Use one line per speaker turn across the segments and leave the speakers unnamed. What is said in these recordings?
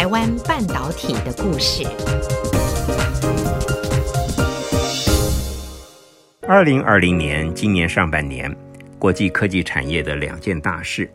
台湾半导体的故事。
二零二零年，今年上半年，国际科技产业的两件大事，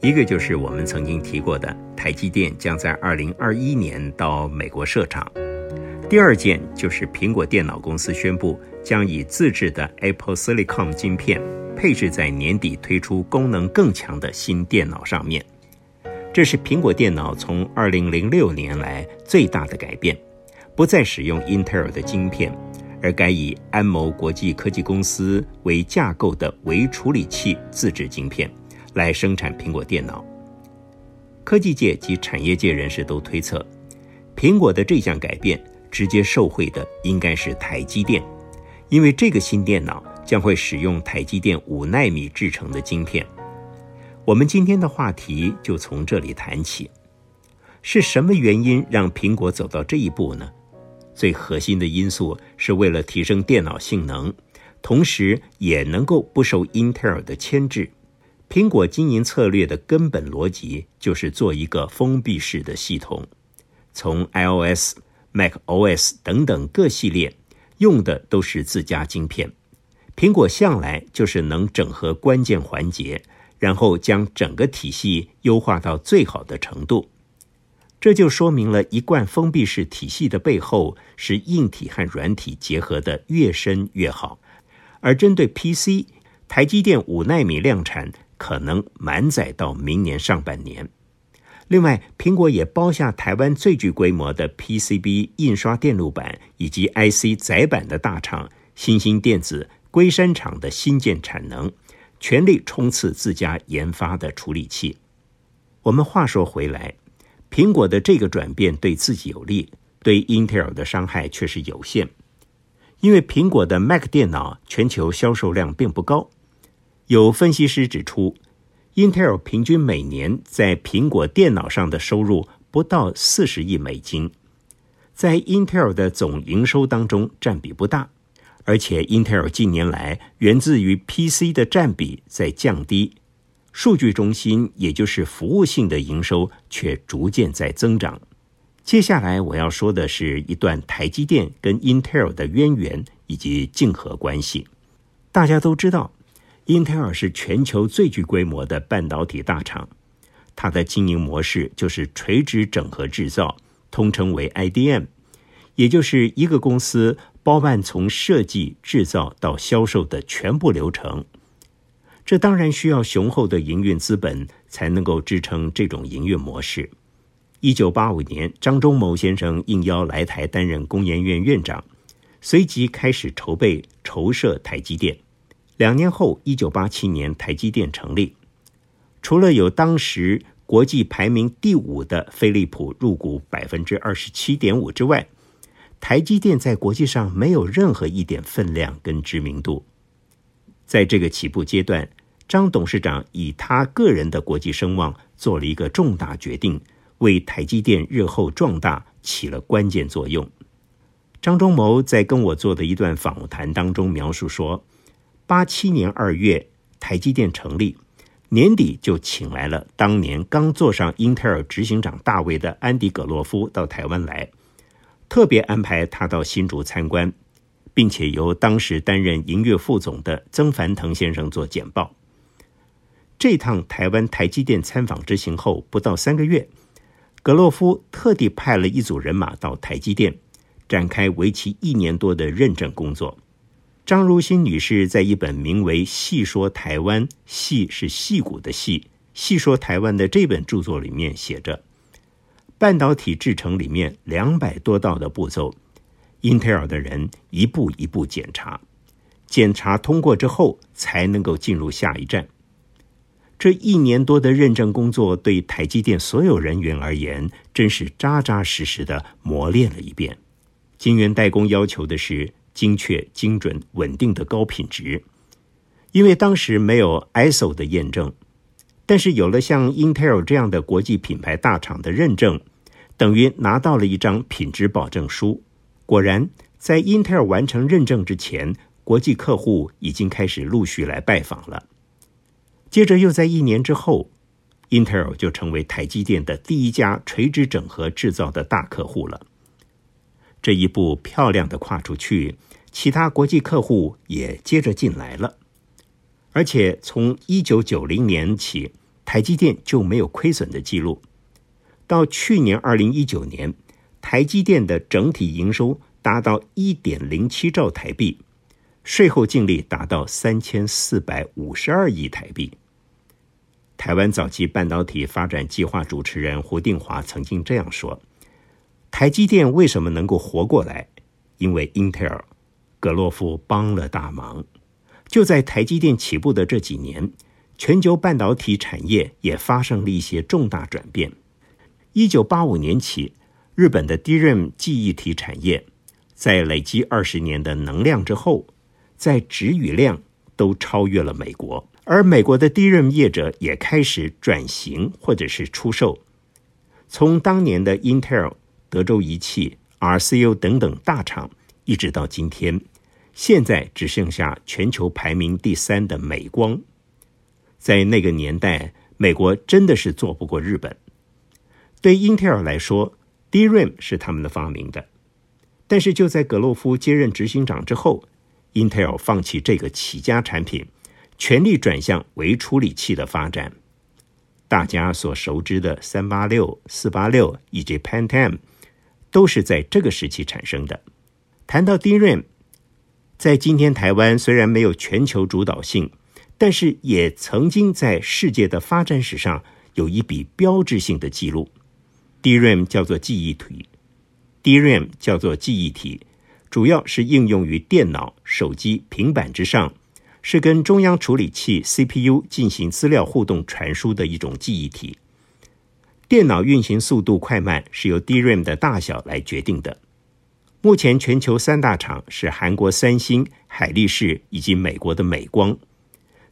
一个就是我们曾经提过的台积电将在二零二一年到美国设厂；第二件就是苹果电脑公司宣布将以自制的 Apple Silicon 晶片配置在年底推出功能更强的新电脑上面。这是苹果电脑从二零零六年来最大的改变，不再使用英特尔的晶片。而改以安谋国际科技公司为架构的微处理器自制晶片来生产苹果电脑。科技界及产业界人士都推测，苹果的这项改变直接受惠的应该是台积电，因为这个新电脑将会使用台积电五纳米制成的晶片。我们今天的话题就从这里谈起，是什么原因让苹果走到这一步呢？最核心的因素是为了提升电脑性能，同时也能够不受英特尔的牵制。苹果经营策略的根本逻辑就是做一个封闭式的系统，从 iOS、macOS 等等各系列用的都是自家晶片。苹果向来就是能整合关键环节，然后将整个体系优化到最好的程度。这就说明了一贯封闭式体系的背后是硬体和软体结合的越深越好。而针对 PC，台积电五纳米量产可能满载到明年上半年。另外，苹果也包下台湾最具规模的 PCB 印刷电路板以及 IC 载板的大厂新兴电子龟山厂的新建产能，全力冲刺自家研发的处理器。我们话说回来。苹果的这个转变对自己有利，对英特尔的伤害却是有限。因为苹果的 Mac 电脑全球销售量并不高。有分析师指出，英特尔平均每年在苹果电脑上的收入不到四十亿美金，在英特尔的总营收当中占比不大，而且英特尔近年来源自于 PC 的占比在降低。数据中心，也就是服务性的营收，却逐渐在增长。接下来我要说的是一段台积电跟英特尔的渊源以及竞合关系。大家都知道，英特尔是全球最具规模的半导体大厂，它的经营模式就是垂直整合制造，通称为 IDM，也就是一个公司包办从设计、制造到销售的全部流程。这当然需要雄厚的营运资本才能够支撑这种营运模式。一九八五年，张忠谋先生应邀来台担任工研院院长，随即开始筹备筹设台积电。两年后，一九八七年，台积电成立。除了有当时国际排名第五的飞利浦入股百分之二十七点五之外，台积电在国际上没有任何一点分量跟知名度。在这个起步阶段，张董事长以他个人的国际声望做了一个重大决定，为台积电日后壮大起了关键作用。张忠谋在跟我做的一段访谈当中描述说，八七年二月台积电成立，年底就请来了当年刚坐上英特尔执行长大位的安迪·葛洛夫到台湾来，特别安排他到新竹参观。并且由当时担任营业副总的曾凡腾先生做简报。这趟台湾台积电参访之行后不到三个月，格洛夫特地派了一组人马到台积电，展开为期一年多的认证工作。张如新女士在一本名为《细说台湾》，细是矽谷的细，细说台湾的这本著作里面写着，半导体制程里面两百多道的步骤。英特尔的人一步一步检查，检查通过之后，才能够进入下一站。这一年多的认证工作，对台积电所有人员而言，真是扎扎实实的磨练了一遍。晶圆代工要求的是精确、精准、稳定的高品质，因为当时没有 ISO 的验证，但是有了像英特尔这样的国际品牌大厂的认证，等于拿到了一张品质保证书。果然，在英特尔完成认证之前，国际客户已经开始陆续来拜访了。接着，又在一年之后，，Intel 就成为台积电的第一家垂直整合制造的大客户了。这一步漂亮的跨出去，其他国际客户也接着进来了。而且从一九九零年起，台积电就没有亏损的记录。到去年二零一九年，台积电的整体营收达到一点零七兆台币。税后净利达到三千四百五十二亿台币。台湾早期半导体发展计划主持人胡定华曾经这样说：“台积电为什么能够活过来？因为英特尔、格洛夫帮了大忙。就在台积电起步的这几年，全球半导体产业也发生了一些重大转变。一九八五年起，日本的 DRAM 记忆体产业在累积二十年的能量之后。”在质与量都超越了美国，而美国的 DRAM 业者也开始转型或者是出售。从当年的 Intel、德州仪器、RCU 等等大厂，一直到今天，现在只剩下全球排名第三的美光。在那个年代，美国真的是做不过日本。对 Intel 来说，DRAM 是他们的发明的，但是就在格洛夫接任执行长之后。Intel 放弃这个起家产品，全力转向微处理器的发展。大家所熟知的三八六、四八六以及 Pentium 都是在这个时期产生的。谈到 DRAM，在今天台湾虽然没有全球主导性，但是也曾经在世界的发展史上有一笔标志性的记录。DRAM 叫做记忆体，DRAM 叫做记忆体。主要是应用于电脑、手机、平板之上，是跟中央处理器 CPU 进行资料互动传输的一种记忆体。电脑运行速度快慢是由 DRAM 的大小来决定的。目前全球三大厂是韩国三星、海力士以及美国的美光，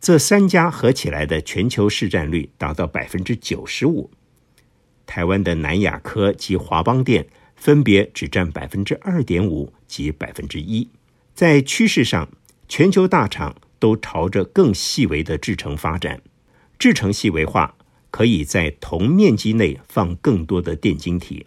这三家合起来的全球市占率达到百分之九十五。台湾的南亚科及华邦电。分别只占百分之二点五及百分之一。在趋势上，全球大厂都朝着更细微的制程发展。制程细微化可以在同面积内放更多的电晶体，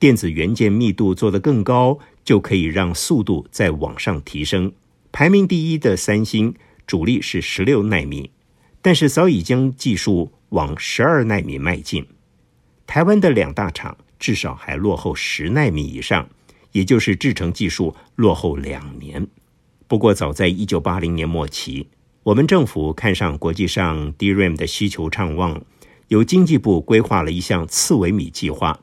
电子元件密度做得更高，就可以让速度再往上提升。排名第一的三星主力是十六纳米，但是早已将技术往十二纳米迈进。台湾的两大厂。至少还落后十纳米以上，也就是制程技术落后两年。不过，早在一九八零年末期，我们政府看上国际上 DRAM 的需求畅旺，由经济部规划了一项次微米计划，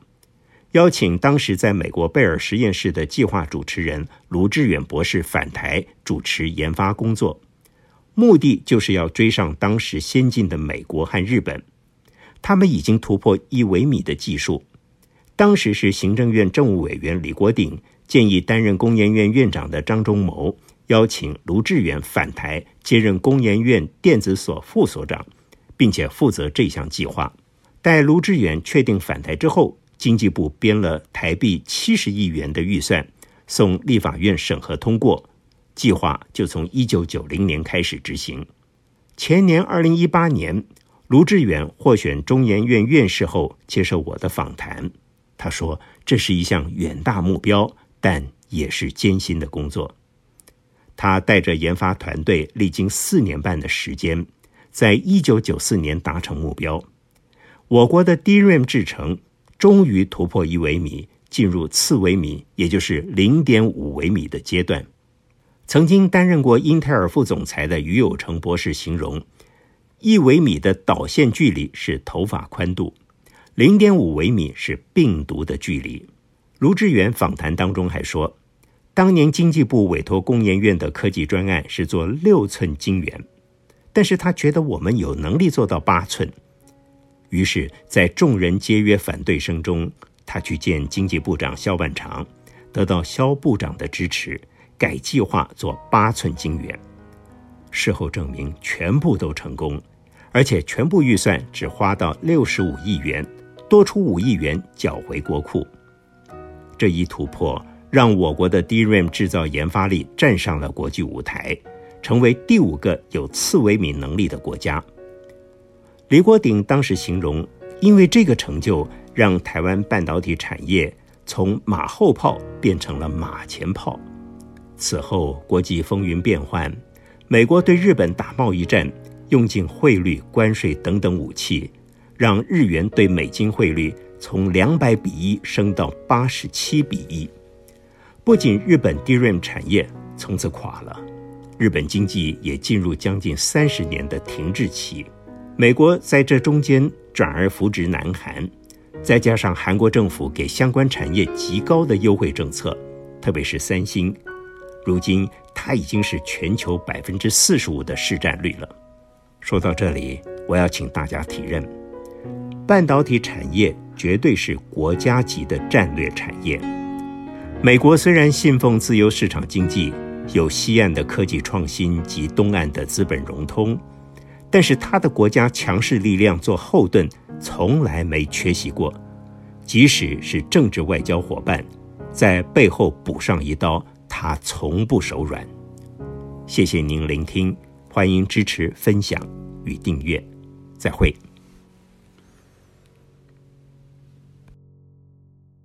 邀请当时在美国贝尔实验室的计划主持人卢志远博士返台主持研发工作，目的就是要追上当时先进的美国和日本，他们已经突破一微米的技术。当时是行政院政务委员李国鼎建议担任工研院院长的张忠谋邀请卢志远返台接任工研院电子所副所长，并且负责这项计划。待卢志远确定返台之后，经济部编了台币七十亿元的预算，送立法院审核通过，计划就从一九九零年开始执行。前年二零一八年，卢志远获选中研院院士后，接受我的访谈。他说：“这是一项远大目标，但也是艰辛的工作。他带着研发团队，历经四年半的时间，在一九九四年达成目标。我国的 DRAM 制程终于突破一微米，进入次微米，也就是零点五微米的阶段。曾经担任过英特尔副总裁的余有成博士形容，一微米的导线距离是头发宽度。”零点五微米是病毒的距离。卢志远访谈当中还说，当年经济部委托工研院的科技专案是做六寸晶圆，但是他觉得我们有能力做到八寸。于是，在众人皆曰反对声中，他去见经济部长萧万长，得到肖部长的支持，改计划做八寸晶圆。事后证明，全部都成功，而且全部预算只花到六十五亿元。多出五亿元缴回国库，这一突破让我国的 DRAM 制造研发力站上了国际舞台，成为第五个有次微米能力的国家。李国鼎当时形容，因为这个成就，让台湾半导体产业从马后炮变成了马前炮。此后，国际风云变幻，美国对日本打贸易战，用尽汇率、关税等等武器，让日元对美金汇率从两百比一升到八十七比一。不仅日本 DRAM 产业从此垮了，日本经济也进入将近三十年的停滞期。美国在这中间转而扶植南韩，再加上韩国政府给相关产业极高的优惠政策，特别是三星，如今它已经是全球百分之四十五的市占率了。说到这里，我要请大家体认，半导体产业绝对是国家级的战略产业。美国虽然信奉自由市场经济，有西岸的科技创新及东岸的资本融通。但是他的国家强势力量做后盾，从来没缺席过。即使是政治外交伙伴，在背后补上一刀，他从不手软。谢谢您聆听，欢迎支持、分享与订阅，再会。